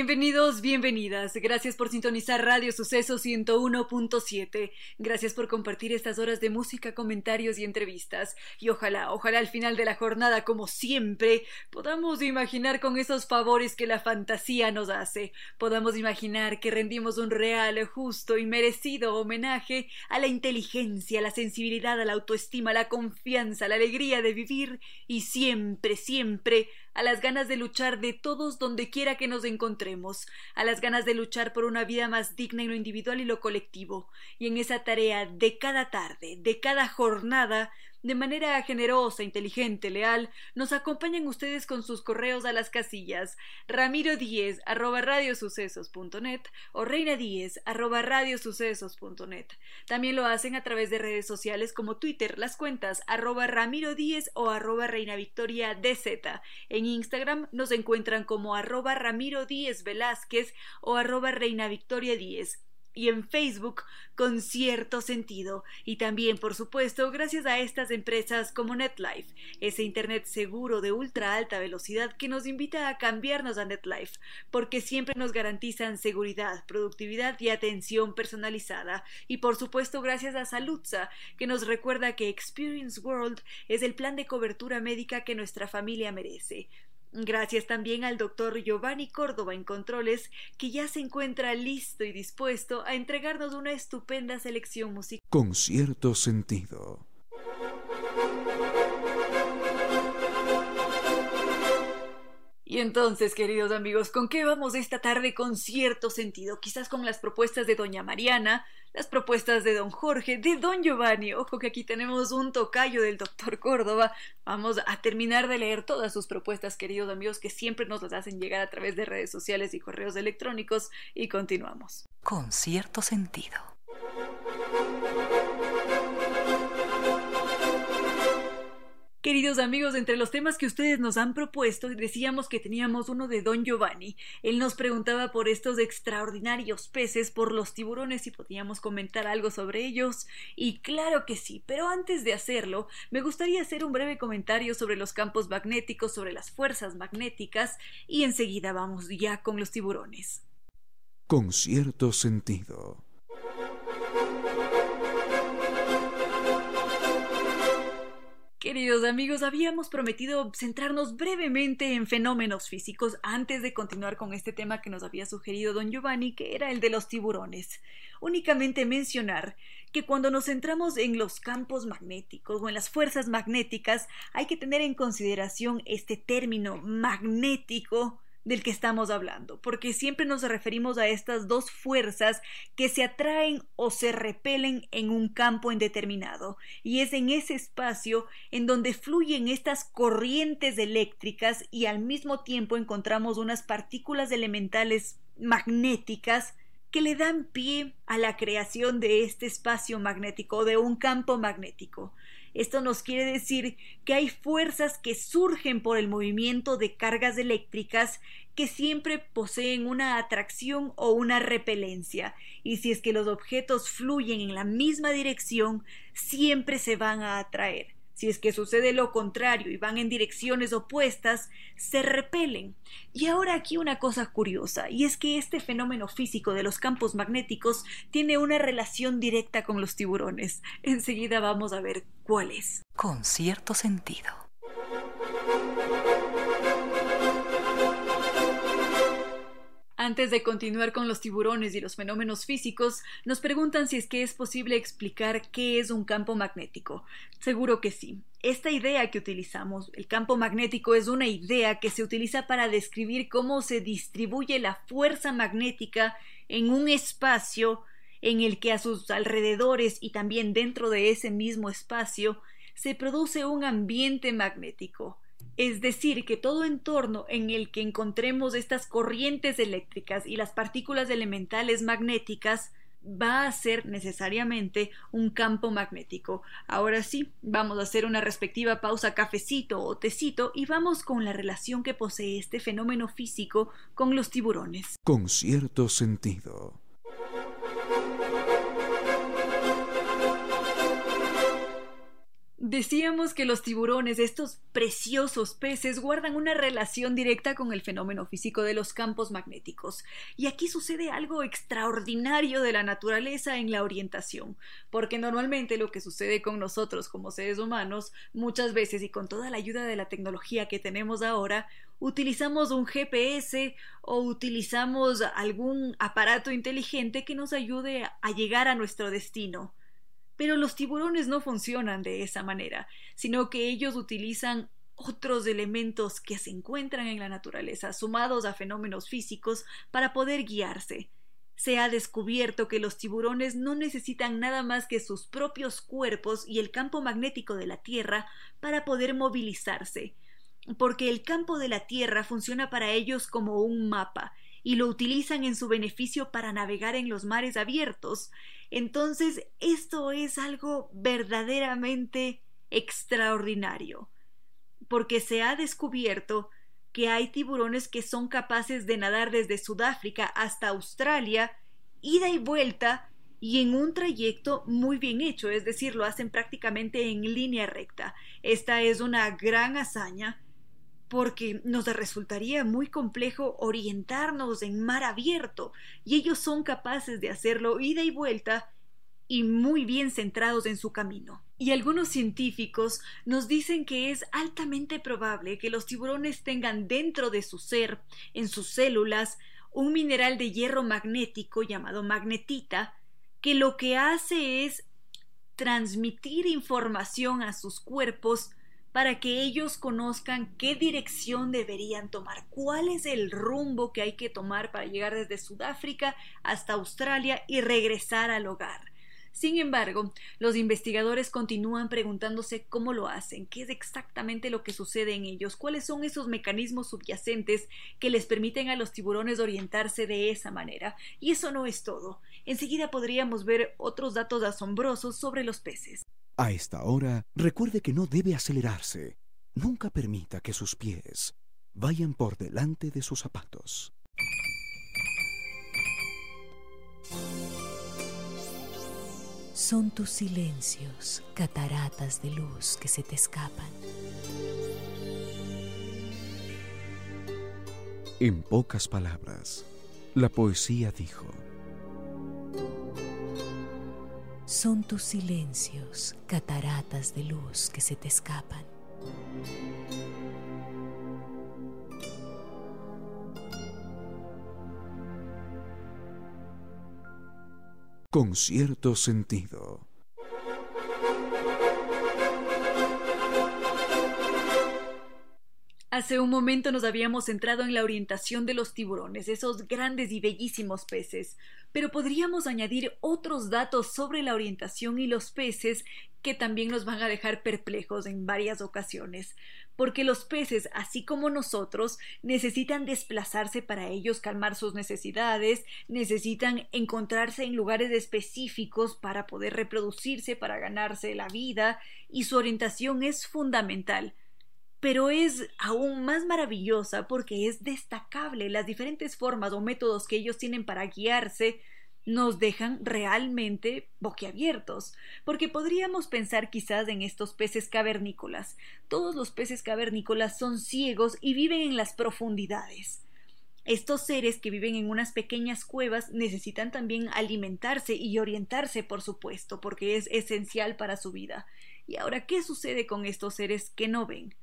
Bienvenidos, bienvenidas. Gracias por sintonizar Radio Suceso 101.7. Gracias por compartir estas horas de música, comentarios y entrevistas. Y ojalá, ojalá al final de la jornada, como siempre, podamos imaginar con esos favores que la fantasía nos hace. Podamos imaginar que rendimos un real, justo y merecido homenaje a la inteligencia, a la sensibilidad, a la autoestima, a la confianza, a la alegría de vivir y siempre, siempre a las ganas de luchar de todos donde quiera que nos encontremos, a las ganas de luchar por una vida más digna en lo individual y lo colectivo, y en esa tarea de cada tarde, de cada jornada, de manera generosa, inteligente, leal, nos acompañan ustedes con sus correos a las casillas ramiro diez arroba radiosucesos.net o reina diez arroba radiosucesos.net. También lo hacen a través de redes sociales como Twitter, las cuentas arroba ramiro diez o arroba reina victoria dz. En Instagram nos encuentran como arroba ramiro diez velázquez o arroba reina victoria y en Facebook con cierto sentido. Y también, por supuesto, gracias a estas empresas como NetLife, ese Internet seguro de ultra alta velocidad que nos invita a cambiarnos a NetLife, porque siempre nos garantizan seguridad, productividad y atención personalizada. Y por supuesto, gracias a Saludza, que nos recuerda que Experience World es el plan de cobertura médica que nuestra familia merece. Gracias también al doctor Giovanni Córdoba en Controles, que ya se encuentra listo y dispuesto a entregarnos una estupenda selección musical. Con cierto sentido. Y entonces, queridos amigos, ¿con qué vamos esta tarde con cierto sentido? Quizás con las propuestas de doña Mariana, las propuestas de don Jorge, de don Giovanni. Ojo que aquí tenemos un tocayo del doctor Córdoba. Vamos a terminar de leer todas sus propuestas, queridos amigos, que siempre nos las hacen llegar a través de redes sociales y correos electrónicos. Y continuamos. Con cierto sentido. Queridos amigos, entre los temas que ustedes nos han propuesto, decíamos que teníamos uno de Don Giovanni. Él nos preguntaba por estos extraordinarios peces, por los tiburones, si podíamos comentar algo sobre ellos. Y claro que sí, pero antes de hacerlo, me gustaría hacer un breve comentario sobre los campos magnéticos, sobre las fuerzas magnéticas, y enseguida vamos ya con los tiburones. Con cierto sentido. Queridos amigos, habíamos prometido centrarnos brevemente en fenómenos físicos antes de continuar con este tema que nos había sugerido don Giovanni, que era el de los tiburones. Únicamente mencionar que cuando nos centramos en los campos magnéticos o en las fuerzas magnéticas, hay que tener en consideración este término magnético del que estamos hablando, porque siempre nos referimos a estas dos fuerzas que se atraen o se repelen en un campo indeterminado, y es en ese espacio en donde fluyen estas corrientes eléctricas y al mismo tiempo encontramos unas partículas elementales magnéticas que le dan pie a la creación de este espacio magnético, de un campo magnético. Esto nos quiere decir que hay fuerzas que surgen por el movimiento de cargas eléctricas que siempre poseen una atracción o una repelencia, y si es que los objetos fluyen en la misma dirección, siempre se van a atraer. Si es que sucede lo contrario y van en direcciones opuestas, se repelen. Y ahora aquí una cosa curiosa, y es que este fenómeno físico de los campos magnéticos tiene una relación directa con los tiburones. Enseguida vamos a ver cuál es. Con cierto sentido. Antes de continuar con los tiburones y los fenómenos físicos, nos preguntan si es que es posible explicar qué es un campo magnético. Seguro que sí. Esta idea que utilizamos, el campo magnético, es una idea que se utiliza para describir cómo se distribuye la fuerza magnética en un espacio en el que a sus alrededores y también dentro de ese mismo espacio se produce un ambiente magnético, es decir, que todo entorno en el que encontremos estas corrientes eléctricas y las partículas elementales magnéticas va a ser necesariamente un campo magnético. Ahora sí, vamos a hacer una respectiva pausa cafecito o tecito y vamos con la relación que posee este fenómeno físico con los tiburones. Con cierto sentido. Decíamos que los tiburones, estos preciosos peces, guardan una relación directa con el fenómeno físico de los campos magnéticos. Y aquí sucede algo extraordinario de la naturaleza en la orientación, porque normalmente lo que sucede con nosotros como seres humanos, muchas veces y con toda la ayuda de la tecnología que tenemos ahora, utilizamos un GPS o utilizamos algún aparato inteligente que nos ayude a llegar a nuestro destino. Pero los tiburones no funcionan de esa manera, sino que ellos utilizan otros elementos que se encuentran en la naturaleza, sumados a fenómenos físicos, para poder guiarse. Se ha descubierto que los tiburones no necesitan nada más que sus propios cuerpos y el campo magnético de la Tierra para poder movilizarse, porque el campo de la Tierra funciona para ellos como un mapa, y lo utilizan en su beneficio para navegar en los mares abiertos. Entonces, esto es algo verdaderamente extraordinario, porque se ha descubierto que hay tiburones que son capaces de nadar desde Sudáfrica hasta Australia, ida y vuelta, y en un trayecto muy bien hecho, es decir, lo hacen prácticamente en línea recta. Esta es una gran hazaña porque nos resultaría muy complejo orientarnos en mar abierto, y ellos son capaces de hacerlo ida y vuelta y muy bien centrados en su camino. Y algunos científicos nos dicen que es altamente probable que los tiburones tengan dentro de su ser, en sus células, un mineral de hierro magnético llamado magnetita, que lo que hace es transmitir información a sus cuerpos para que ellos conozcan qué dirección deberían tomar, cuál es el rumbo que hay que tomar para llegar desde Sudáfrica hasta Australia y regresar al hogar. Sin embargo, los investigadores continúan preguntándose cómo lo hacen, qué es exactamente lo que sucede en ellos, cuáles son esos mecanismos subyacentes que les permiten a los tiburones orientarse de esa manera. Y eso no es todo. Enseguida podríamos ver otros datos asombrosos sobre los peces. A esta hora, recuerde que no debe acelerarse. Nunca permita que sus pies vayan por delante de sus zapatos. Son tus silencios, cataratas de luz que se te escapan. En pocas palabras, la poesía dijo, Son tus silencios, cataratas de luz que se te escapan. Con cierto sentido. Hace un momento nos habíamos centrado en la orientación de los tiburones, esos grandes y bellísimos peces, pero podríamos añadir otros datos sobre la orientación y los peces que también nos van a dejar perplejos en varias ocasiones, porque los peces, así como nosotros, necesitan desplazarse para ellos calmar sus necesidades, necesitan encontrarse en lugares específicos para poder reproducirse, para ganarse la vida, y su orientación es fundamental pero es aún más maravillosa porque es destacable. Las diferentes formas o métodos que ellos tienen para guiarse nos dejan realmente boquiabiertos, porque podríamos pensar quizás en estos peces cavernícolas. Todos los peces cavernícolas son ciegos y viven en las profundidades. Estos seres que viven en unas pequeñas cuevas necesitan también alimentarse y orientarse, por supuesto, porque es esencial para su vida. Y ahora, ¿qué sucede con estos seres que no ven?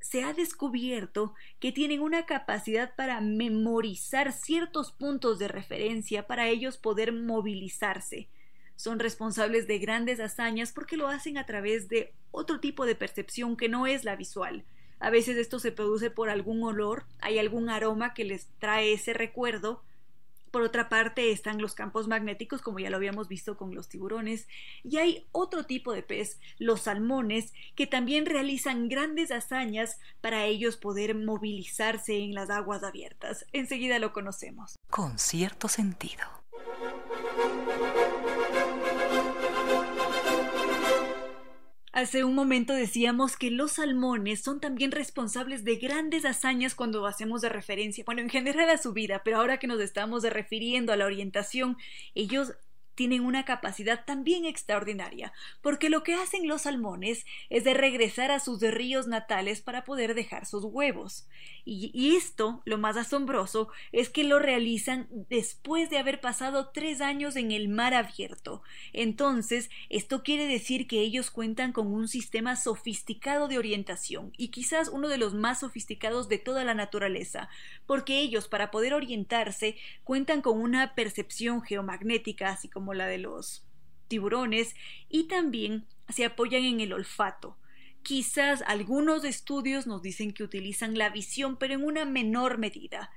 Se ha descubierto que tienen una capacidad para memorizar ciertos puntos de referencia para ellos poder movilizarse. Son responsables de grandes hazañas porque lo hacen a través de otro tipo de percepción que no es la visual. A veces esto se produce por algún olor, hay algún aroma que les trae ese recuerdo, Por otra parte están los campos magnéticos, como ya lo habíamos visto con los tiburones, y hay otro tipo de pez, los salmones, que también realizan grandes hazañas para ellos poder movilizarse en las aguas abiertas. Enseguida lo conocemos. Con cierto sentido. Hace un momento decíamos que los salmones son también responsables de grandes hazañas cuando hacemos de referencia, bueno, en general a su vida, pero ahora que nos estamos refiriendo a la orientación, ellos tienen una capacidad también extraordinaria, porque lo que hacen los salmones es de regresar a sus ríos natales para poder dejar sus huevos. Y, esto, lo más asombroso, es que lo realizan después de haber pasado tres años en el mar abierto. Entonces, esto quiere decir que ellos cuentan con un sistema sofisticado de orientación, y quizás uno de los más sofisticados de toda la naturaleza, porque ellos, para poder orientarse, cuentan con una percepción geomagnética, así como la de los tiburones, y también se apoyan en el olfato. Quizás algunos estudios nos dicen que utilizan la visión, pero en una menor medida.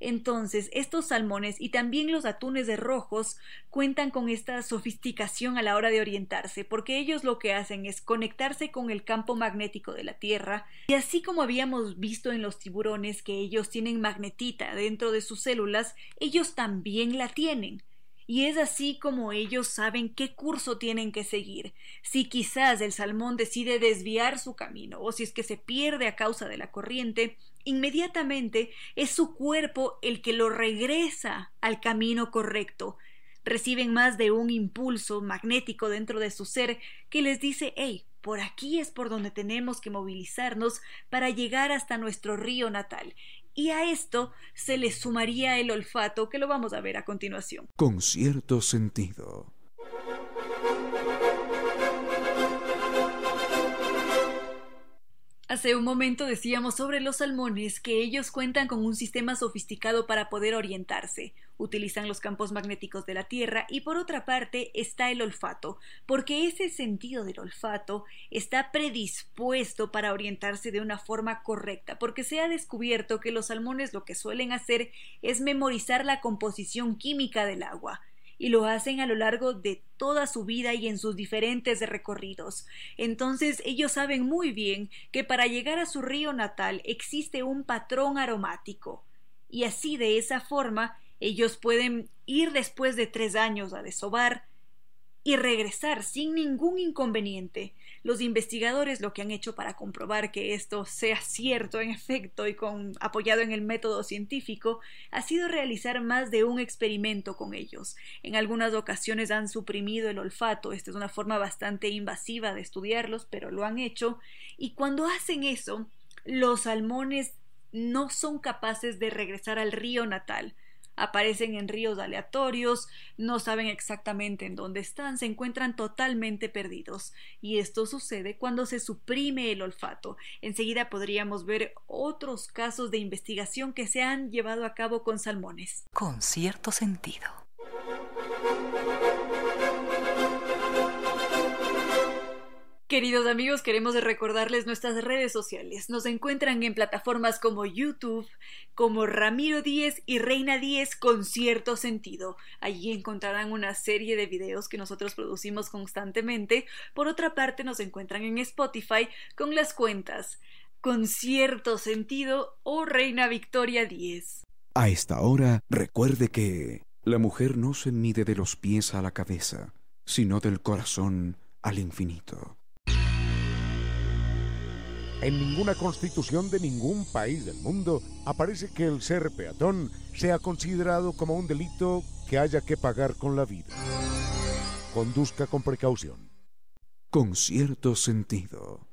Entonces, estos salmones y también los atunes de rojos cuentan con esta sofisticación a la hora de orientarse, porque ellos lo que hacen es conectarse con el campo magnético de la Tierra, y así como habíamos visto en los tiburones que ellos tienen magnetita dentro de sus células, ellos también la tienen y es así como ellos saben qué curso tienen que seguir. Si quizás el salmón decide desviar su camino o si es que se pierde a causa de la corriente, inmediatamente es su cuerpo el que lo regresa al camino correcto. Reciben más de un impulso magnético dentro de su ser que les dice hey, por aquí es por donde tenemos que movilizarnos para llegar hasta nuestro río natal y a esto se le sumaría el olfato, que lo vamos a ver a continuación. Con cierto sentido. Hace un momento decíamos sobre los salmones que ellos cuentan con un sistema sofisticado para poder orientarse. Utilizan los campos magnéticos de la Tierra y por otra parte está el olfato, porque ese sentido del olfato está predispuesto para orientarse de una forma correcta, porque se ha descubierto que los salmones lo que suelen hacer es memorizar la composición química del agua y lo hacen a lo largo de toda su vida y en sus diferentes recorridos. Entonces ellos saben muy bien que para llegar a su río natal existe un patrón aromático, y así de esa forma ellos pueden ir después de tres años a desovar y regresar sin ningún inconveniente. Los investigadores lo que han hecho para comprobar que esto sea cierto en efecto y con apoyado en el método científico ha sido realizar más de un experimento con ellos. En algunas ocasiones han suprimido el olfato, esta es una forma bastante invasiva de estudiarlos, pero lo han hecho. Y cuando hacen eso, los salmones no son capaces de regresar al río natal aparecen en ríos aleatorios, no saben exactamente en dónde están, se encuentran totalmente perdidos. Y esto sucede cuando se suprime el olfato. Enseguida podríamos ver otros casos de investigación que se han llevado a cabo con salmones. Con cierto sentido. Queridos amigos, queremos recordarles nuestras redes sociales. Nos encuentran en plataformas como YouTube, como Ramiro Díez y Reina Díez con cierto sentido. Allí encontrarán una serie de videos que nosotros producimos constantemente. Por otra parte, nos encuentran en Spotify con las cuentas con cierto sentido o Reina Victoria Díez. A esta hora, recuerde que la mujer no se mide de los pies a la cabeza, sino del corazón al infinito. En ninguna constitución de ningún país del mundo aparece que el ser peatón sea considerado como un delito que haya que pagar con la vida. Conduzca con precaución. Con cierto sentido.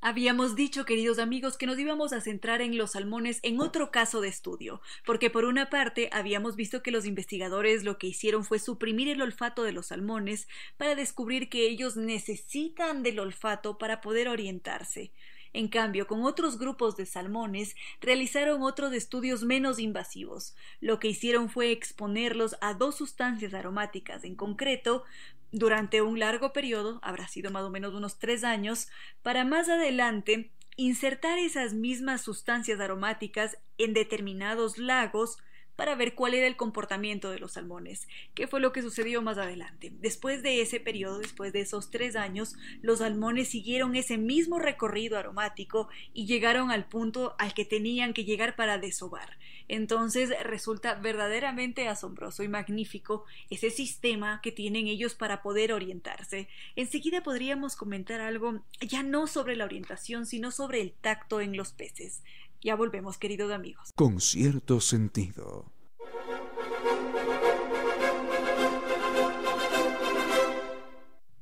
Habíamos dicho, queridos amigos, que nos íbamos a centrar en los salmones en otro caso de estudio, porque por una parte habíamos visto que los investigadores lo que hicieron fue suprimir el olfato de los salmones para descubrir que ellos necesitan del olfato para poder orientarse. En cambio, con otros grupos de salmones realizaron otros estudios menos invasivos. Lo que hicieron fue exponerlos a dos sustancias aromáticas en concreto durante un largo periodo, habrá sido más o menos unos tres años, para más adelante insertar esas mismas sustancias aromáticas en determinados lagos para ver cuál era el comportamiento de los salmones. ¿Qué fue lo que sucedió más adelante? Después de ese periodo, después de esos tres años, los salmones siguieron ese mismo recorrido aromático y llegaron al punto al que tenían que llegar para desovar. Entonces resulta verdaderamente asombroso y magnífico ese sistema que tienen ellos para poder orientarse. Enseguida podríamos comentar algo ya no sobre la orientación, sino sobre el tacto en los peces. Ya volvemos, queridos amigos. Con cierto sentido.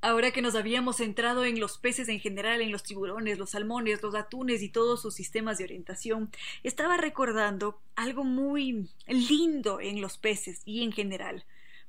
Ahora que nos habíamos centrado en los peces en general, en los tiburones, los salmones, los atunes y todos sus sistemas de orientación, estaba recordando algo muy lindo en los peces y en general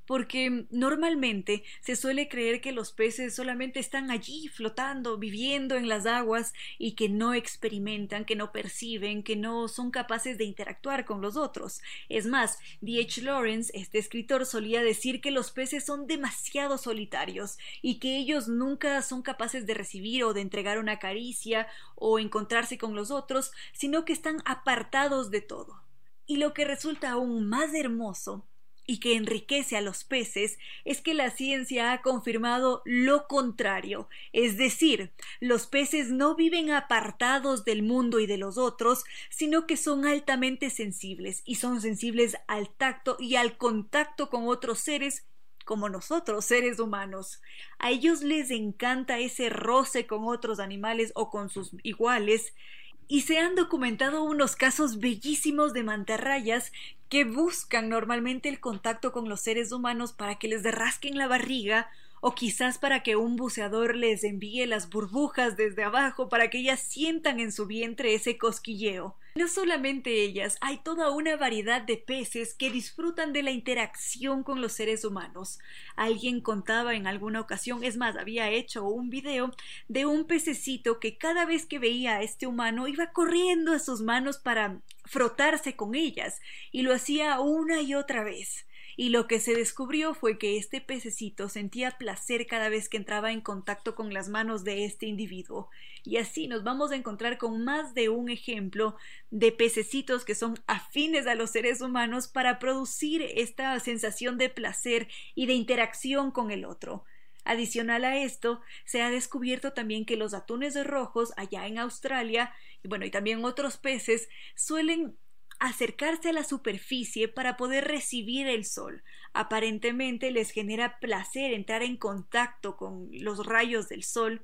porque normalmente se suele creer que los peces solamente están allí flotando, viviendo en las aguas y que no experimentan, que no perciben, que no son capaces de interactuar con los otros. Es más, D.H. Lawrence, este escritor, solía decir que los peces son demasiado solitarios y que ellos nunca son capaces de recibir o de entregar una caricia o encontrarse con los otros, sino que están apartados de todo. Y lo que resulta aún más hermoso y que enriquece a los peces es que la ciencia ha confirmado lo contrario, es decir, los peces no viven apartados del mundo y de los otros, sino que son altamente sensibles y son sensibles al tacto y al contacto con otros seres como nosotros, seres humanos. A ellos les encanta ese roce con otros animales o con sus iguales, y se han documentado unos casos bellísimos de mantarrayas que buscan normalmente el contacto con los seres humanos para que les derrasquen la barriga o quizás para que un buceador les envíe las burbujas desde abajo para que ellas sientan en su vientre ese cosquilleo. No solamente ellas, hay toda una variedad de peces que disfrutan de la interacción con los seres humanos. Alguien contaba en alguna ocasión, es más, había hecho un video de un pececito que cada vez que veía a este humano iba corriendo a sus manos para frotarse con ellas, y lo hacía una y otra vez y lo que se descubrió fue que este pececito sentía placer cada vez que entraba en contacto con las manos de este individuo. Y así nos vamos a encontrar con más de un ejemplo de pececitos que son afines a los seres humanos para producir esta sensación de placer y de interacción con el otro. Adicional a esto, se ha descubierto también que los atunes rojos allá en Australia, y bueno, y también otros peces, suelen acercarse a la superficie para poder recibir el sol. Aparentemente les genera placer entrar en contacto con los rayos del sol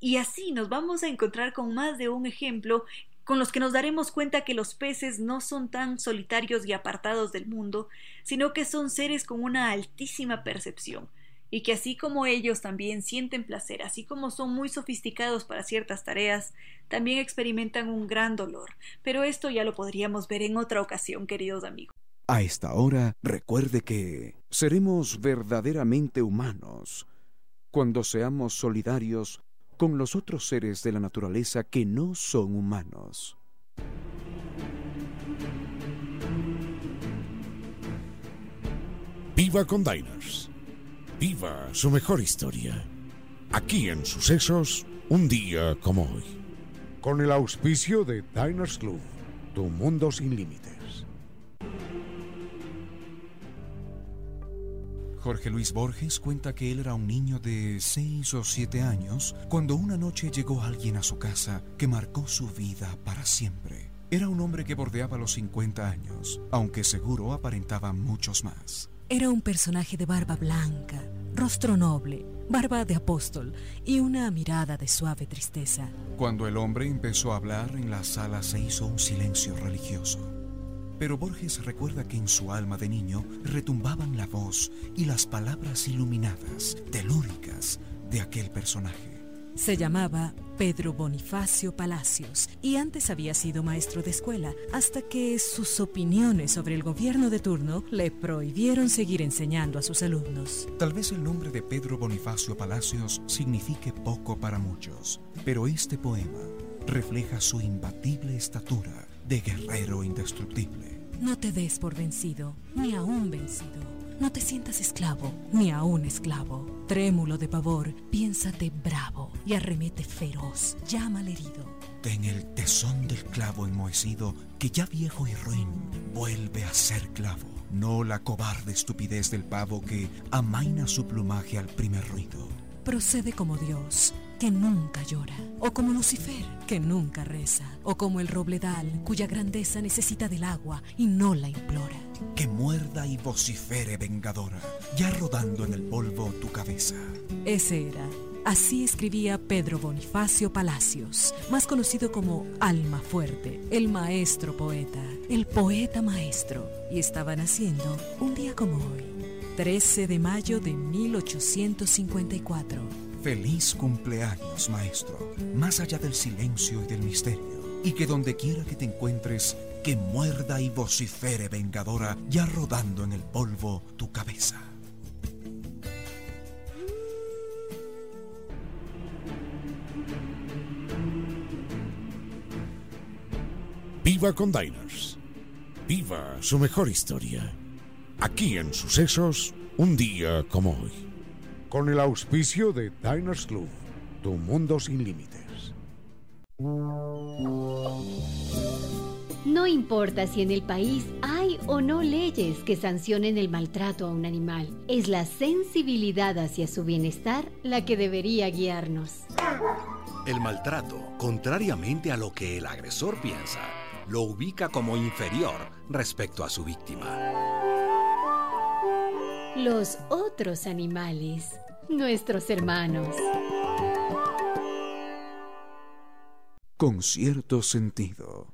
y así nos vamos a encontrar con más de un ejemplo con los que nos daremos cuenta que los peces no son tan solitarios y apartados del mundo, sino que son seres con una altísima percepción, y que así como ellos también sienten placer, así como son muy sofisticados para ciertas tareas, también experimentan un gran dolor. Pero esto ya lo podríamos ver en otra ocasión, queridos amigos. A esta hora, recuerde que seremos verdaderamente humanos cuando seamos solidarios con los otros seres de la naturaleza que no son humanos. Viva con Diners viva su mejor historia. Aquí en Sucesos, un día como hoy. Con el auspicio de Diners Club, tu mundo sin límites. Jorge Luis Borges cuenta que él era un niño de 6 o 7 años cuando una noche llegó alguien a su casa que marcó su vida para siempre. Era un hombre que bordeaba los 50 años, aunque seguro aparentaba muchos más. Era un personaje de barba blanca, rostro noble, barba de apóstol y una mirada de suave tristeza. Cuando el hombre empezó a hablar, en la sala se hizo un silencio religioso. Pero Borges recuerda que en su alma de niño retumbaban la voz y las palabras iluminadas, telúricas, de aquel personaje. Se llamaba Pedro Bonifacio Palacios y antes había sido maestro de escuela hasta que sus opiniones sobre el gobierno de turno le prohibieron seguir enseñando a sus alumnos. Tal vez el nombre de Pedro Bonifacio Palacios signifique poco para muchos, pero este poema refleja su imbatible estatura de guerrero indestructible. No te des por vencido, ni aún vencido. No te sientas esclavo, ni aún esclavo. Trémulo de pavor, piénsate bravo y arremete feroz. Llama al herido que en el tesón del clavo enmohecido, que ya viejo y ruin, vuelve a ser clavo. No la cobarde estupidez del pavo que amaina su plumaje al primer ruido. Procede como Dios, que nunca llora, o como Lucifer, que nunca reza, o como el robledal, cuya grandeza necesita del agua y no la implora. Que muerda y vocifere vengadora, ya rodando en el polvo tu cabeza. Ese era Así escribía Pedro Bonifacio Palacios, más conocido como Alma Fuerte, el maestro poeta, el poeta maestro, y estaba naciendo un día como hoy, 13 de mayo de 1854. Feliz cumpleaños, maestro, más allá del silencio y del misterio, y que donde quiera que te encuentres, que muerda y vocifere vengadora, ya rodando en el polvo tu cabeza. Viva con. Viva su mejor historia. Aquí en Sucesos, un día como hoy. Con el auspicio de Diners Club, tu mundo sin límites. No importa si en el país hay o no leyes que sancionen el maltrato a un animal, es la sensibilidad hacia su bienestar la que debería guiarnos. El maltrato, contrariamente a lo que el agresor piensa, lo ubica como inferior respecto a su víctima. Los otros animales, nuestros hermanos. Con cierto sentido.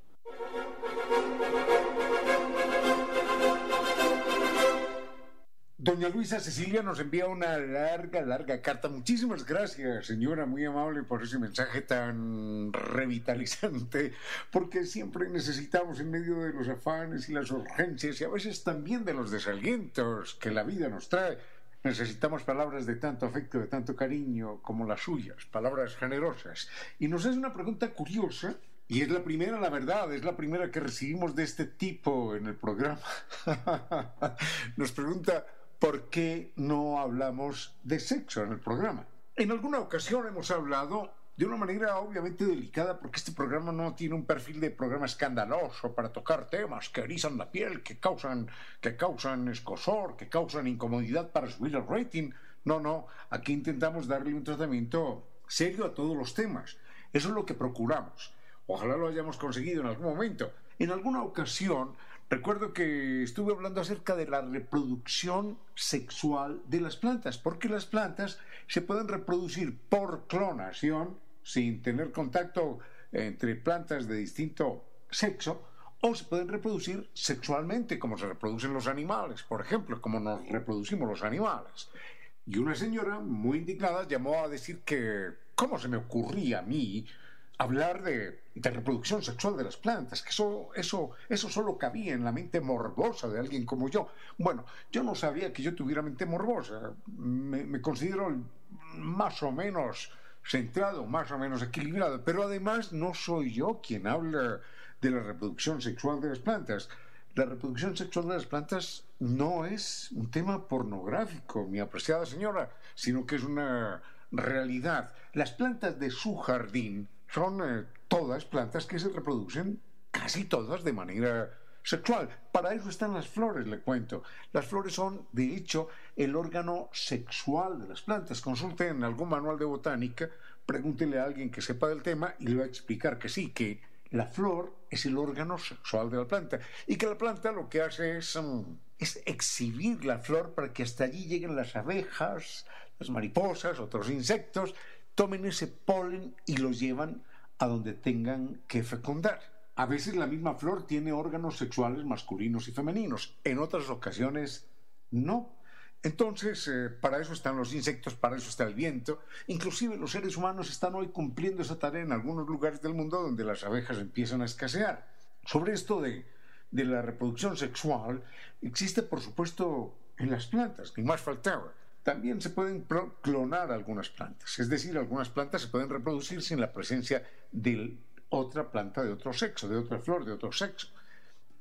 Doña Luisa Cecilia nos envía una larga, larga carta. Muchísimas gracias, señora, muy amable por ese mensaje tan revitalizante, porque siempre necesitamos en medio de los afanes y las urgencias y a veces también de los desalientos que la vida nos trae. Necesitamos palabras de tanto afecto, de tanto cariño como las suyas, palabras generosas. Y nos es una pregunta curiosa y es la primera, la verdad, es la primera que recibimos de este tipo en el programa. Nos pregunta, ¿por qué no hablamos de sexo en el programa? En alguna ocasión hemos hablado de una manera obviamente delicada, porque este programa no tiene un perfil de programa escandaloso para tocar temas que erizan la piel, que causan, que causan escosor, que causan incomodidad para subir el rating. No, no, aquí intentamos darle un tratamiento serio a todos los temas. Eso es lo que procuramos. Ojalá lo hayamos conseguido en algún momento. En alguna ocasión Recuerdo que estuve hablando acerca de la reproducción sexual de las plantas, porque las plantas se pueden reproducir por clonación, sin tener contacto entre plantas de distinto sexo, o se pueden reproducir sexualmente, como se reproducen los animales, por ejemplo, como nos reproducimos los animales. Y una señora muy indignada llamó a decir que, ¿cómo se me ocurría a mí hablar de, reproducción sexual de las plantas, que eso, eso, eso solo cabía en la mente morbosa de alguien como yo. Bueno, yo no sabía que yo tuviera mente morbosa, me, me considero más o menos centrado, más o menos equilibrado, pero además no soy yo quien habla de la reproducción sexual de las plantas. La reproducción sexual de las plantas no es un tema pornográfico, mi apreciada señora, sino que es una realidad. Las plantas de su jardín son eh, todas plantas que se reproducen casi todas de manera sexual. Para eso están las flores, le cuento. Las flores son, de hecho, el órgano sexual de las plantas. Consulte en algún manual de botánica, pregúntele a alguien que sepa del tema y le va a explicar que sí, que la flor es el órgano sexual de la planta y que la planta lo que hace es, mm, es exhibir la flor para que hasta allí lleguen las abejas, las mariposas, otros insectos tomen ese polen y lo llevan a donde tengan que fecundar. A veces la misma flor tiene órganos sexuales masculinos y femeninos, en otras ocasiones no. Entonces, eh, para eso están los insectos, para eso está el viento. Inclusive los seres humanos están hoy cumpliendo esa tarea en algunos lugares del mundo donde las abejas empiezan a escasear. Sobre esto de, de la reproducción sexual, existe por supuesto en las plantas, ni más faltaba. También se pueden clonar algunas plantas, es decir, algunas plantas se pueden reproducir sin la presencia de otra planta de otro sexo, de otra flor de otro sexo.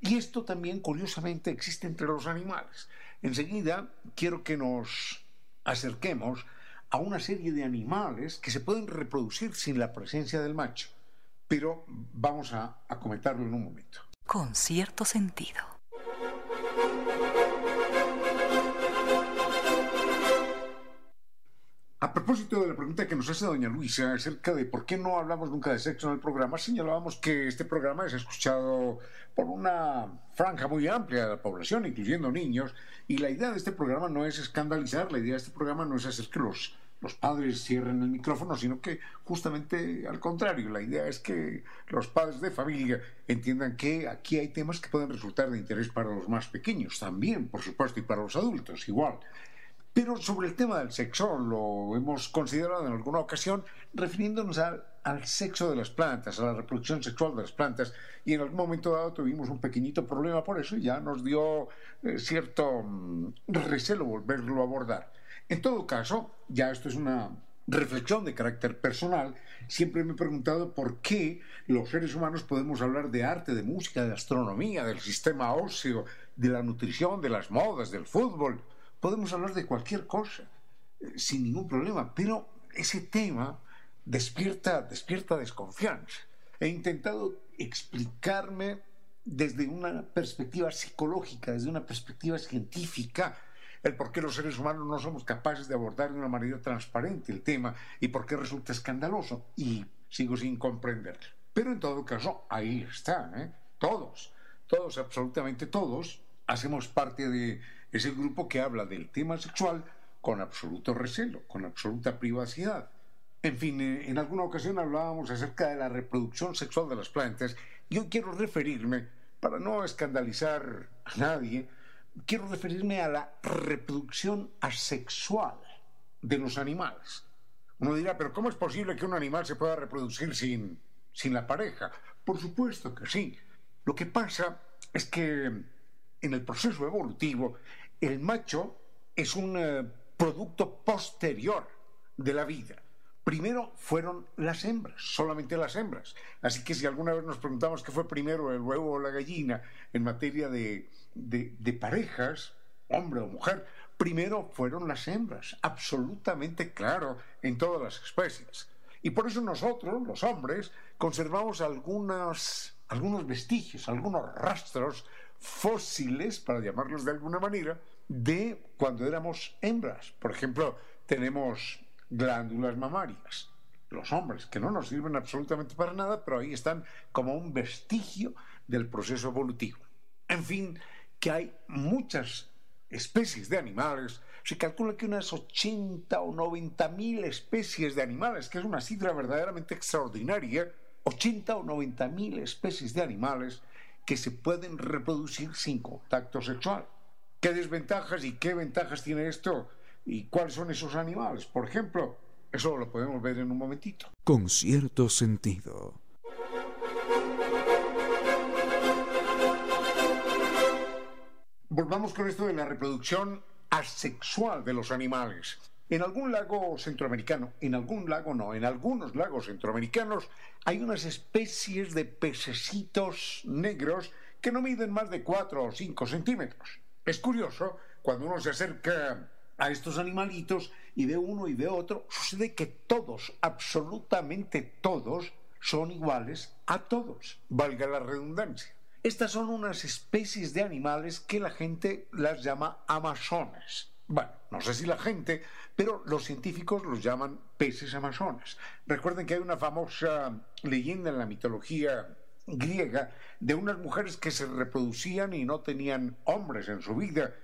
Y esto también, curiosamente, existe entre los animales. Enseguida quiero que nos acerquemos a una serie de animales que se pueden reproducir sin la presencia del macho. pero vamos a, a comentarlo en un momento. Con cierto sentido. Propósito de la pregunta que nos hace doña Luisa acerca de por qué no hablamos nunca de sexo en el programa, señalábamos que este programa es escuchado por una franja muy amplia de la población, incluyendo niños, y la idea de este programa no es escandalizar, la idea de este programa no es hacer que los, los padres cierren el micrófono, sino que justamente al contrario, la idea es que los padres de familia entiendan que aquí hay temas que pueden resultar de interés para los más pequeños, también, por supuesto, y para los adultos, igual. Pero sobre el tema del sexo lo hemos considerado en alguna ocasión refiriéndonos al, sexo de las plantas, a la reproducción sexual de las plantas, y en algún momento dado tuvimos un pequeñito problema por eso y ya nos dio eh, cierto mm, recelo volverlo a abordar. En todo caso, ya esto es una reflexión de carácter personal, siempre me he preguntado por qué los seres humanos podemos hablar de arte, de música, de astronomía, del sistema óseo, de la nutrición, de las modas, del fútbol podemos hablar de cualquier cosa eh, sin ningún problema, pero ese tema despierta, despierta desconfianza. He intentado explicarme desde una perspectiva psicológica, desde una perspectiva científica, el por qué los seres humanos no somos capaces de abordar de una manera transparente el tema y por qué resulta escandaloso. Y sigo sin comprender. Pero en todo caso, ahí está, ¿eh? Todos, todos, absolutamente todos, hacemos parte de ese grupo que habla del tema sexual con absoluto recelo, con absoluta privacidad. En fin, eh, en alguna ocasión hablábamos acerca de la reproducción sexual de las plantas. Yo quiero referirme, para no escandalizar a nadie, quiero referirme a la reproducción asexual de los animales. Uno dirá, pero ¿cómo es posible que un animal se pueda reproducir sin, sin la pareja? Por supuesto que sí. Lo que pasa es que en el proceso evolutivo, el macho es un eh, producto posterior de la vida. Primero fueron las hembras, solamente las hembras. Así que si alguna vez nos preguntamos qué fue primero, el huevo o la gallina, en materia de, parejas, hombre o mujer, primero fueron las hembras, absolutamente claro en todas las especies. Y por eso nosotros, los hombres, conservamos algunos vestigios, algunos rastros fósiles, para llamarlos de alguna manera, de cuando éramos hembras. Por ejemplo, tenemos glándulas mamarias, los hombres, que no nos sirven absolutamente para nada, pero ahí están como un vestigio del proceso evolutivo. En fin, que hay muchas especies de animales, se calcula que unas 80 o 90 mil especies de animales, que es una cifra verdaderamente extraordinaria, 80 o 90 mil especies de animales que se pueden reproducir sin contacto sexual. ¿Qué desventajas y qué ventajas tiene esto? ¿Y cuáles son esos animales? Por ejemplo, eso lo podemos ver en un momentito. Con cierto sentido. Volvamos con esto de la reproducción asexual de los animales. En algún lago centroamericano, en algún lago no, en algunos lagos centroamericanos hay unas especies de pececitos negros que no miden más de 4 o 5 centímetros. Es curioso, cuando uno se acerca a estos animalitos y ve uno y ve otro, sucede que todos, absolutamente todos, son iguales a todos, valga la redundancia. Estas son unas especies de animales que la gente las llama amazonas. Bueno, no sé si la gente, pero los científicos los llaman peces amazonas. Recuerden que hay una famosa leyenda en la mitología griega de unas mujeres que se reproducían y no tenían hombres en su vida.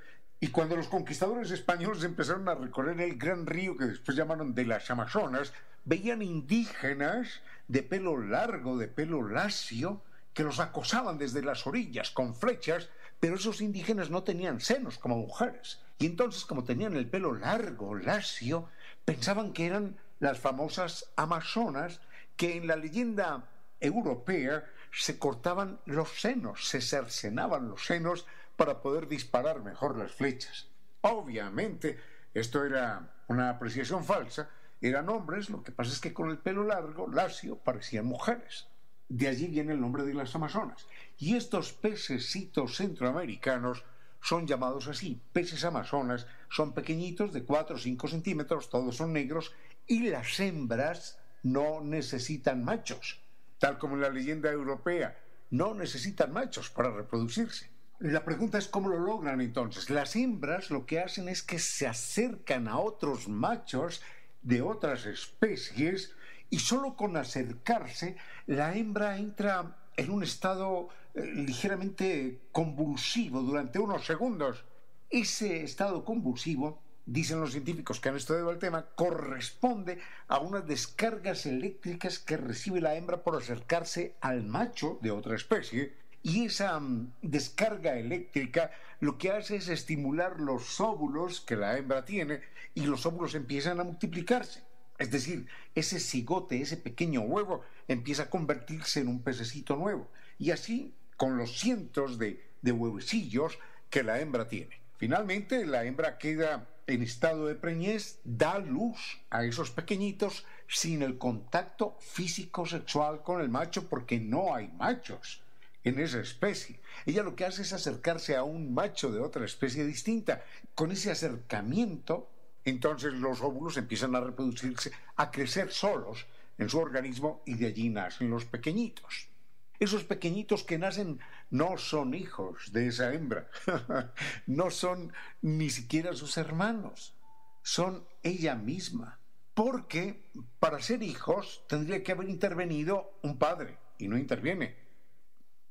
Y cuando los conquistadores españoles empezaron a recorrer el gran río que después llamaron de las Amazonas, veían indígenas de pelo largo, de pelo lacio, que los acosaban desde las orillas con flechas, pero esos indígenas no tenían senos como mujeres. Y entonces, como tenían el pelo largo, lacio, pensaban que eran las famosas amazonas que en la leyenda europea se cortaban los senos, se cercenaban los senos para poder disparar mejor las flechas. Obviamente, esto era una apreciación falsa, eran hombres, lo que pasa es que con el pelo largo, lacio, parecían mujeres. De allí viene el nombre de las amazonas. Y estos pececitos centroamericanos son llamados así, peces amazonas, son pequeñitos de 4 o 5 centímetros, todos son negros, y las hembras no necesitan machos. tal como en la leyenda europea, no necesitan machos para reproducirse. La pregunta es cómo lo logran entonces. Las hembras lo que hacen es que se acercan a otros machos de otras especies y solo con acercarse la hembra entra en un estado eh, ligeramente convulsivo durante unos segundos. Ese estado convulsivo, dicen los científicos que han estudiado el tema, corresponde a unas descargas eléctricas que recibe la hembra por acercarse al macho de otra especie. Y esa mm, descarga eléctrica lo que hace es estimular los óvulos que la hembra tiene y los óvulos empiezan a multiplicarse. Es decir, ese cigote, ese pequeño huevo, empieza a convertirse en un pececito nuevo. Y así con los cientos de, de huevecillos que la hembra tiene. Finalmente, la hembra queda en estado de preñez, da luz a esos pequeñitos sin el contacto físico sexual con el macho porque no hay machos en esa especie. Ella lo que hace es acercarse a un macho de otra especie distinta. Con ese acercamiento, entonces los óvulos empiezan a reproducirse, a crecer solos en su organismo y de allí nacen los pequeñitos. Esos pequeñitos que nacen no son hijos de esa hembra, no son ni siquiera sus hermanos, son ella misma. Porque para ser hijos tendría que haber intervenido un padre y no interviene.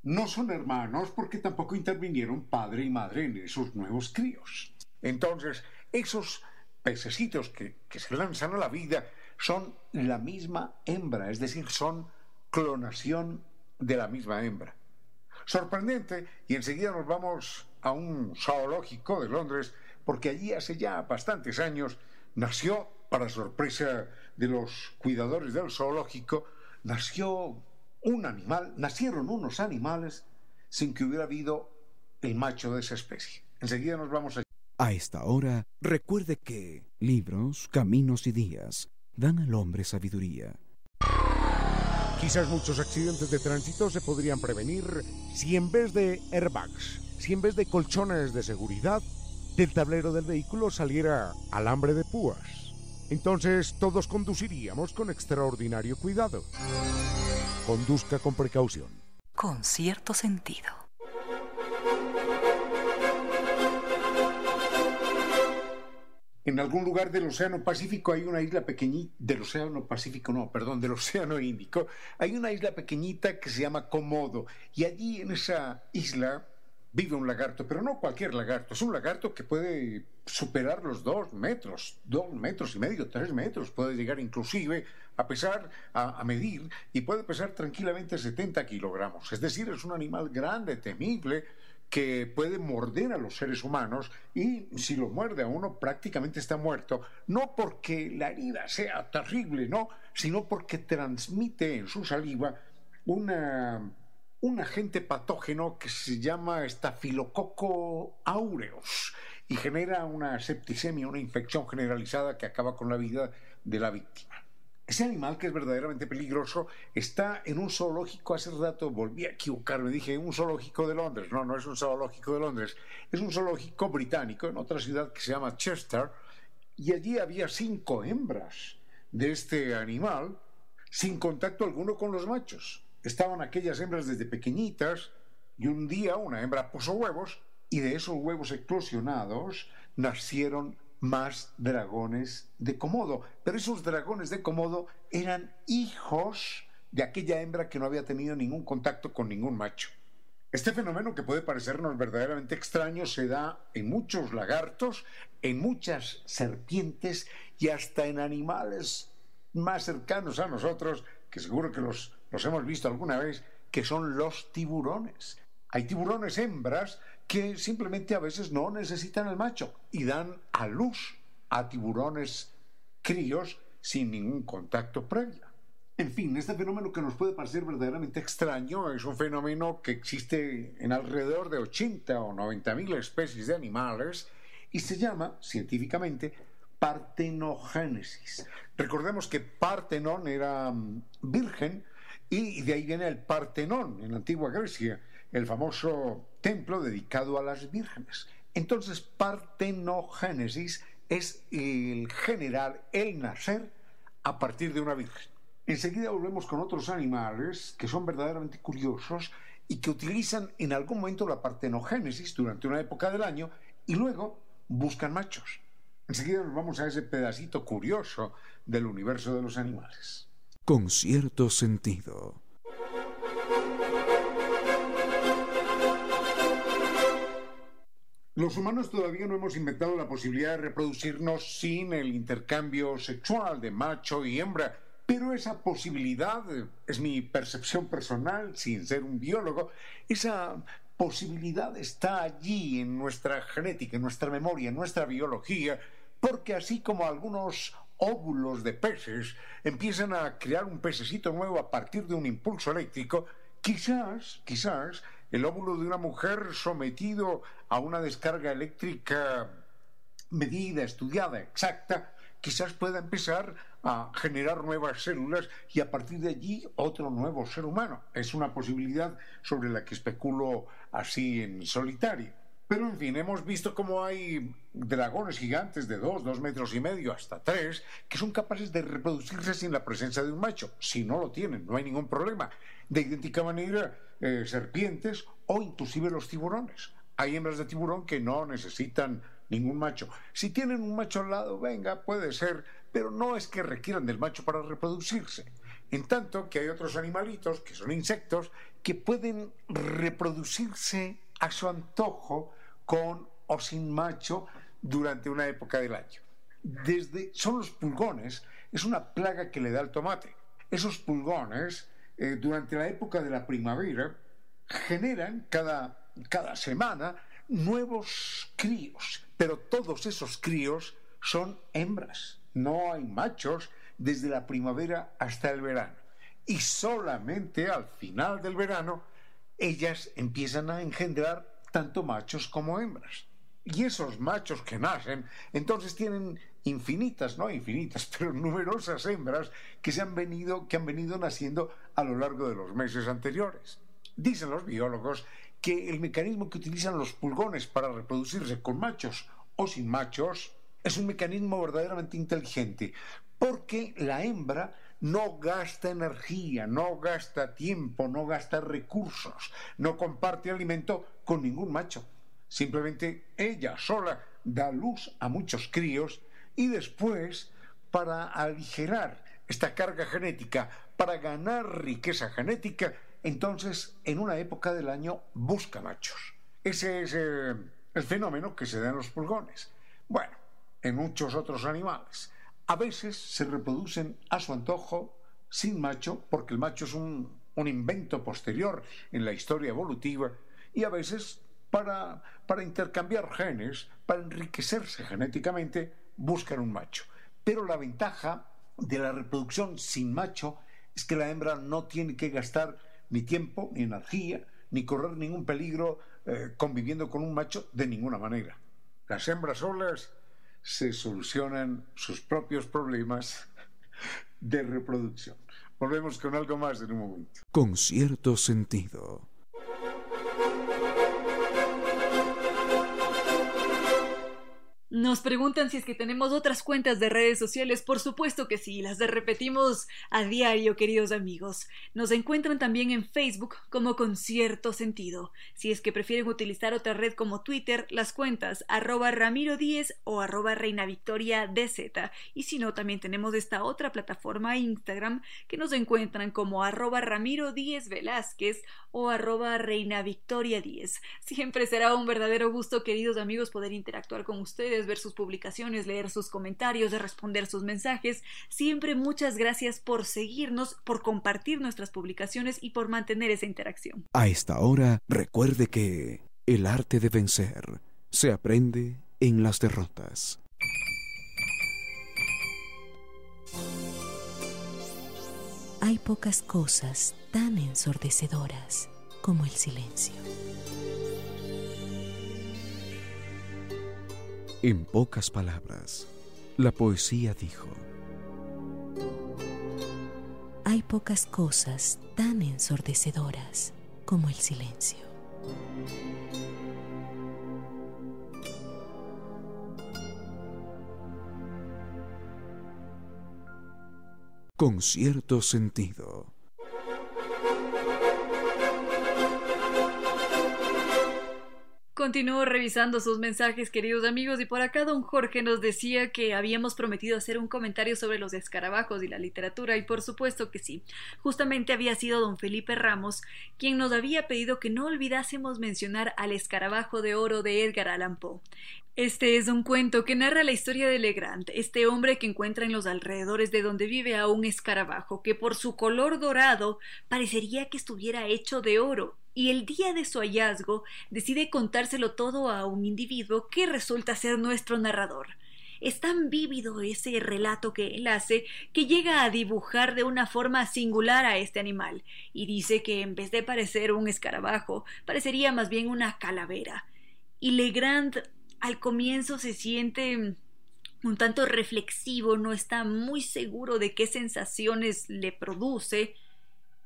No son hermanos porque tampoco intervinieron padre y madre en esos nuevos críos. Entonces, esos pececitos que, que se lanzan a la vida son la misma hembra, es decir, son clonación de la misma hembra. Sorprendente, y enseguida nos vamos a un zoológico de Londres, porque allí hace ya bastantes años nació, para sorpresa de los cuidadores del zoológico, nació un animal, nacieron unos animales sin que hubiera habido el macho de esa especie. Enseguida nos vamos a... A esta hora, recuerde que libros, caminos y días dan al hombre sabiduría. Quizás muchos accidentes de tránsito se podrían prevenir si en vez de airbags, si en vez de colchones de seguridad, del tablero del vehículo saliera alambre de púas. Entonces todos conduciríamos con extraordinario cuidado. Conduzca con precaución. Con cierto sentido. En algún lugar del Océano Pacífico hay una isla pequeñita, del Océano Pacífico no, perdón, del Océano Índico, hay una isla pequeñita que se llama Komodo y allí en esa isla vive un lagarto, pero no cualquier lagarto, es un lagarto que puede superar los dos metros, dos metros y medio, tres metros, puede llegar inclusive a pesar, a, a medir y puede pesar tranquilamente 70 kilogramos, es decir, es un animal grande, temible, que puede morder a los seres humanos y si lo muerde a uno prácticamente está muerto, no porque la herida sea terrible, no, sino porque transmite en su saliva un agente patógeno que se llama estafilococo aureus y genera una septicemia, una infección generalizada que acaba con la vida de la víctima. Ese animal que es verdaderamente peligroso está en un zoológico. Hace rato volví a equivocarme, dije un zoológico de Londres. No, no es un zoológico de Londres. Es un zoológico británico en otra ciudad que se llama Chester. Y allí había cinco hembras de este animal sin contacto alguno con los machos. Estaban aquellas hembras desde pequeñitas y un día una hembra puso huevos y de esos huevos eclosionados nacieron más dragones de Komodo. Pero esos dragones de Komodo eran hijos de aquella hembra que no había tenido ningún contacto con ningún macho. Este fenómeno que puede parecernos verdaderamente extraño se da en muchos lagartos, en muchas serpientes y hasta en animales más cercanos a nosotros, que seguro que los, los hemos visto alguna vez, que son los tiburones. Hay tiburones hembras que simplemente a veces no necesitan al macho y dan a luz a tiburones críos sin ningún contacto previo. En fin, este fenómeno que nos puede parecer verdaderamente extraño es un fenómeno que existe en alrededor de 80 o 90 mil especies de animales y se llama científicamente partenogénesis. Recordemos que Partenón era mm, virgen y de ahí viene el Partenón en la antigua Grecia el famoso templo dedicado a las vírgenes. Entonces, partenogénesis es el generar, el nacer a partir de una virgen. Enseguida volvemos con otros animales que son verdaderamente curiosos y que utilizan en algún momento la partenogénesis durante una época del año y luego buscan machos. Enseguida nos vamos a ese pedacito curioso del universo de los animales. Con cierto sentido. Los humanos todavía no hemos inventado la posibilidad de reproducirnos sin el intercambio sexual de macho y hembra, pero esa posibilidad, es mi percepción personal, sin ser un biólogo, esa posibilidad está allí en nuestra genética, en nuestra memoria, en nuestra biología, porque así como algunos óvulos de peces empiezan a crear un pececito nuevo a partir de un impulso eléctrico, quizás, quizás, el óvulo de una mujer sometido a una descarga eléctrica medida, estudiada, exacta, quizás pueda empezar a generar nuevas células y a partir de allí otro nuevo ser humano. Es una posibilidad sobre la que especulo así en solitario. Pero en fin, hemos visto cómo hay dragones gigantes de dos, dos metros y medio hasta tres, que son capaces de reproducirse sin la presencia de un macho. Si no lo tienen, no hay ningún problema. De idéntica manera, eh, serpientes o inclusive los tiburones. Hay hembras de tiburón que no necesitan ningún macho. Si tienen un macho al lado, venga, puede ser, pero no es que requieran del macho para reproducirse. En tanto que hay otros animalitos, que son insectos, que pueden reproducirse a su antojo con o sin macho durante una época del año. Desde, son los pulgones, es una plaga que le da el tomate. Esos pulgones eh, durante la época de la primavera generan cada, cada semana nuevos críos, pero todos esos críos son hembras, no hay machos desde la primavera hasta el verano. Y solamente al final del verano ellas empiezan a engendrar tanto machos como hembras. Y esos machos que nacen, entonces tienen infinitas, no infinitas, pero numerosas hembras que se han venido, que han venido naciendo a lo largo de los meses anteriores. Dicen los biólogos que el mecanismo que utilizan los pulgones para reproducirse con machos o sin machos es un mecanismo verdaderamente inteligente, porque la hembra no gasta energía, no gasta tiempo, no gasta recursos, no comparte alimento con ningún macho. Simplemente ella sola da luz a muchos críos y después, para aligerar esta carga genética, para ganar riqueza genética, entonces en una época del año busca machos. Ese es eh, el fenómeno que se da en los pulgones. Bueno, en muchos otros animales. A veces se reproducen a su antojo sin macho, porque el macho es un, un invento posterior en la historia evolutiva, y a veces para, para intercambiar genes, para enriquecerse genéticamente, buscan un macho. Pero la ventaja de la reproducción sin macho es que la hembra no tiene que gastar ni tiempo, ni energía, ni correr ningún peligro eh, conviviendo con un macho de ninguna manera. Las hembras solas se solucionan sus propios problemas de reproducción. Volvemos con algo más en un momento. Con cierto sentido. Nos preguntan si es que tenemos otras cuentas de redes sociales. Por supuesto que sí, las repetimos a diario, queridos amigos. Nos encuentran también en Facebook como con cierto sentido. Si es que prefieren utilizar otra red como Twitter, las cuentas arroba Ramiro 10 o arroba Reina Victoria. Y si no, también tenemos esta otra plataforma Instagram que nos encuentran como arroba Ramiro 10 Velázquez o arroba Reina Victoria 10. Siempre será un verdadero gusto, queridos amigos, poder interactuar con ustedes ver sus publicaciones, leer sus comentarios, responder sus mensajes. Siempre muchas gracias por seguirnos, por compartir nuestras publicaciones y por mantener esa interacción. A esta hora, recuerde que el arte de vencer se aprende en las derrotas. Hay pocas cosas tan ensordecedoras como el silencio. En pocas palabras, la poesía dijo, Hay pocas cosas tan ensordecedoras como el silencio. con cierto sentido. Continúo revisando sus mensajes, queridos amigos, y por acá don Jorge nos decía que habíamos prometido hacer un comentario sobre los escarabajos y la literatura, y por supuesto que sí. Justamente había sido don Felipe Ramos quien nos había pedido que no olvidásemos mencionar al escarabajo de oro de Edgar Allan Poe. Este es un cuento que narra la historia de Legrand, este hombre que encuentra en los alrededores de donde vive a un escarabajo que por su color dorado parecería que estuviera hecho de oro y el día de su hallazgo decide contárselo todo a un individuo que resulta ser nuestro narrador. Es tan vívido ese relato que él hace que llega a dibujar de una forma singular a este animal, y dice que en vez de parecer un escarabajo, parecería más bien una calavera. Y Legrand al comienzo se siente un tanto reflexivo, no está muy seguro de qué sensaciones le produce,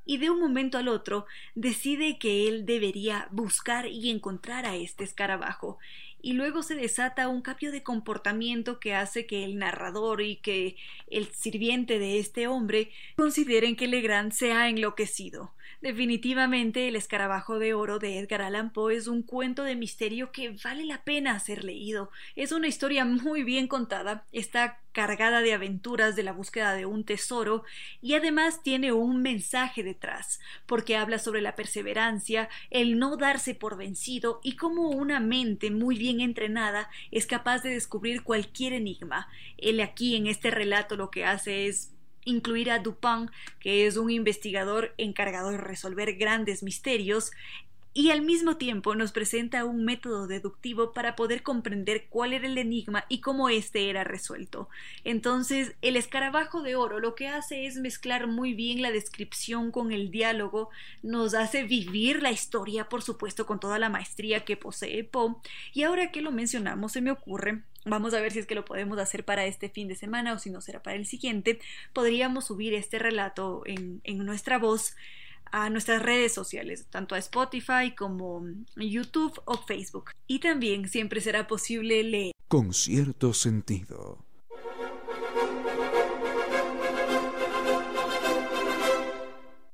y de un momento al otro decide que él debería buscar y encontrar a este escarabajo y luego se desata un cambio de comportamiento que hace que el narrador y que el sirviente de este hombre consideren que Legrand se ha enloquecido. Definitivamente El escarabajo de oro de Edgar Allan Poe es un cuento de misterio que vale la pena ser leído. Es una historia muy bien contada, está cargada de aventuras de la búsqueda de un tesoro y además tiene un mensaje detrás, porque habla sobre la perseverancia, el no darse por vencido y cómo una mente muy bien entrenada es capaz de descubrir cualquier enigma. Él aquí en este relato lo que hace es incluir a Dupin, que es un investigador encargado de resolver grandes misterios, y al mismo tiempo nos presenta un método deductivo para poder comprender cuál era el enigma y cómo éste era resuelto. Entonces, el escarabajo de oro lo que hace es mezclar muy bien la descripción con el diálogo, nos hace vivir la historia, por supuesto, con toda la maestría que posee Poe, y ahora que lo mencionamos, se me ocurre Vamos a ver si es que lo podemos hacer para este fin de semana o si no será para el siguiente. Podríamos subir este relato en, en nuestra voz a nuestras redes sociales, tanto a Spotify como YouTube o Facebook. Y también siempre será posible leer. Con cierto sentido.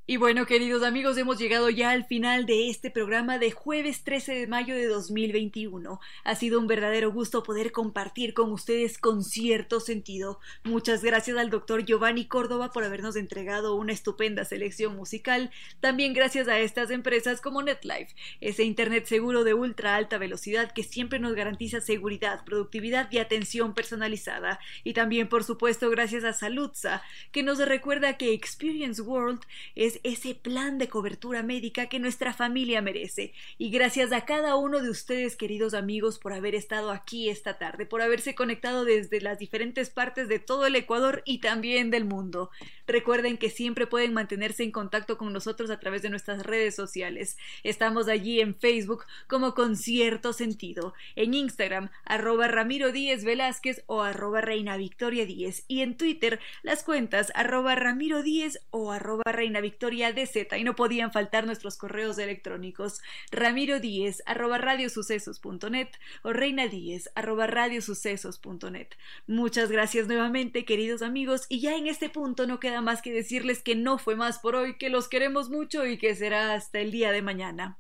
Y bueno, queridos amigos, hemos llegado ya al final de este programa de jueves 13 de mayo de 2021. Ha sido un verdadero gusto poder compartir con ustedes con cierto sentido. Muchas gracias al doctor Giovanni Córdoba por habernos entregado una estupenda selección musical. También gracias a estas empresas como NetLife, ese Internet seguro de ultra alta velocidad que siempre nos garantiza seguridad, productividad y atención personalizada. Y también, por supuesto, gracias a Saludza, que nos recuerda que Experience World es ese plan de cobertura médica que nuestra familia merece. Y gracias a cada uno de ustedes, queridos amigos, por haber estado aquí esta tarde, por haberse conectado desde las diferentes partes de todo el Ecuador y también del mundo. Recuerden que siempre pueden mantenerse en contacto con nosotros a través de nuestras redes sociales. Estamos allí en Facebook como con cierto sentido, en Instagram arroba Ramiro Díez Velázquez o arroba Reina Victoria Díez y en Twitter las cuentas arroba Ramiro Díez o arroba Reina y no podían faltar nuestros correos electrónicos ramiro díez arroba radiosucesos.net o reina díez arroba radiosucesos.net. Muchas gracias nuevamente queridos amigos y ya en este punto no queda más que decirles que no fue más por hoy, que los queremos mucho y que será hasta el día de mañana.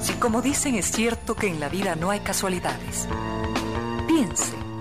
Si como dicen es cierto que en la vida no hay casualidades, piense